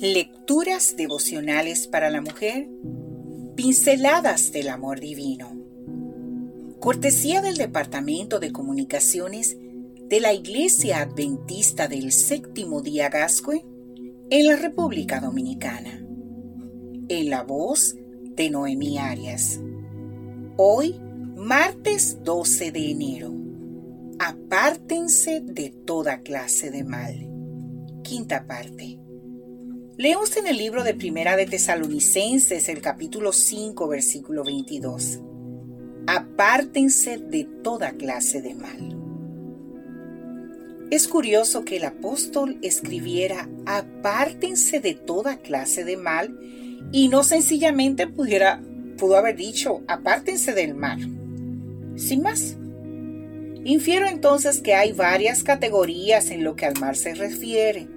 Lecturas devocionales para la mujer. Pinceladas del amor divino. Cortesía del Departamento de Comunicaciones de la Iglesia Adventista del Séptimo Día Gascue en la República Dominicana. En la voz de Noemí Arias. Hoy, martes 12 de enero. Apártense de toda clase de mal. Quinta parte. Leemos en el libro de Primera de Tesalonicenses, el capítulo 5, versículo 22. Apártense de toda clase de mal. Es curioso que el apóstol escribiera apártense de toda clase de mal y no sencillamente pudiera, pudo haber dicho apártense del mal. Sin más. Infiero entonces que hay varias categorías en lo que al mal se refiere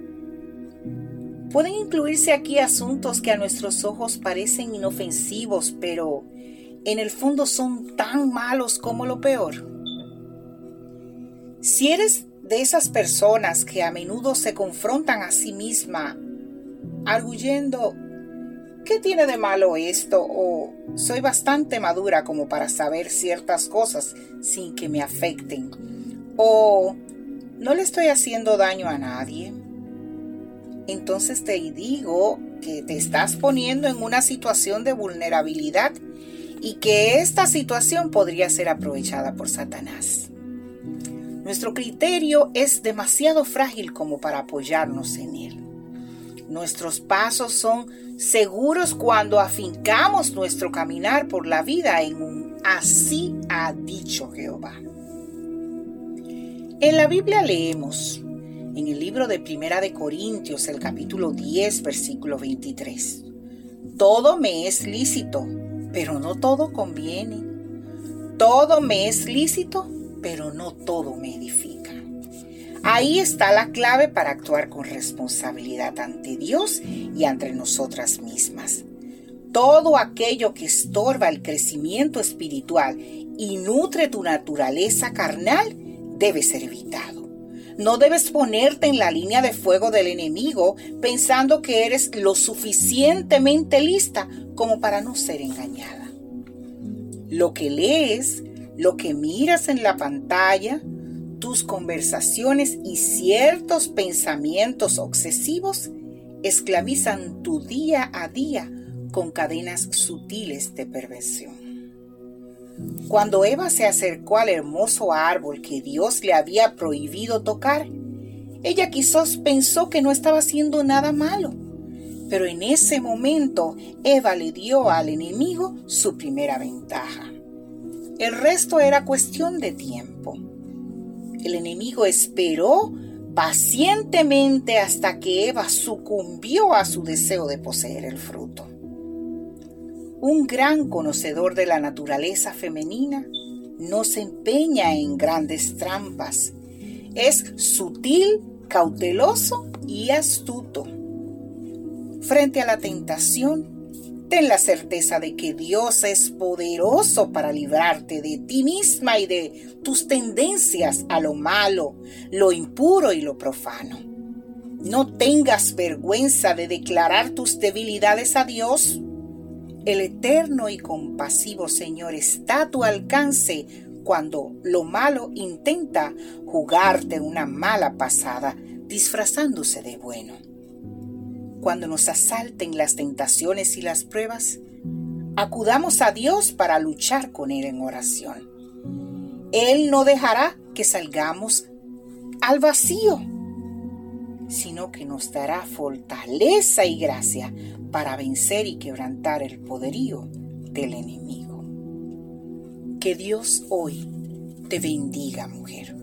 Pueden incluirse aquí asuntos que a nuestros ojos parecen inofensivos, pero en el fondo son tan malos como lo peor. Si eres de esas personas que a menudo se confrontan a sí misma, arguyendo, ¿qué tiene de malo esto? o soy bastante madura como para saber ciertas cosas sin que me afecten, o no le estoy haciendo daño a nadie entonces te digo que te estás poniendo en una situación de vulnerabilidad y que esta situación podría ser aprovechada por Satanás. Nuestro criterio es demasiado frágil como para apoyarnos en él. Nuestros pasos son seguros cuando afincamos nuestro caminar por la vida en un así ha dicho Jehová. En la Biblia leemos, en el libro de Primera de Corintios, el capítulo 10, versículo 23. Todo me es lícito, pero no todo conviene. Todo me es lícito, pero no todo me edifica. Ahí está la clave para actuar con responsabilidad ante Dios y ante nosotras mismas. Todo aquello que estorba el crecimiento espiritual y nutre tu naturaleza carnal debe ser evitado. No debes ponerte en la línea de fuego del enemigo pensando que eres lo suficientemente lista como para no ser engañada. Lo que lees, lo que miras en la pantalla, tus conversaciones y ciertos pensamientos obsesivos esclavizan tu día a día con cadenas sutiles de perversión. Cuando Eva se acercó al hermoso árbol que Dios le había prohibido tocar, ella quizás pensó que no estaba haciendo nada malo, pero en ese momento Eva le dio al enemigo su primera ventaja. El resto era cuestión de tiempo. El enemigo esperó pacientemente hasta que Eva sucumbió a su deseo de poseer el fruto un gran conocedor de la naturaleza femenina, no se empeña en grandes trampas. Es sutil, cauteloso y astuto. Frente a la tentación, ten la certeza de que Dios es poderoso para librarte de ti misma y de tus tendencias a lo malo, lo impuro y lo profano. No tengas vergüenza de declarar tus debilidades a Dios el eterno y compasivo Señor está a tu alcance cuando lo malo intenta jugarte una mala pasada disfrazándose de bueno. Cuando nos asalten las tentaciones y las pruebas, acudamos a Dios para luchar con Él en oración. Él no dejará que salgamos al vacío sino que nos dará fortaleza y gracia para vencer y quebrantar el poderío del enemigo. Que Dios hoy te bendiga, mujer.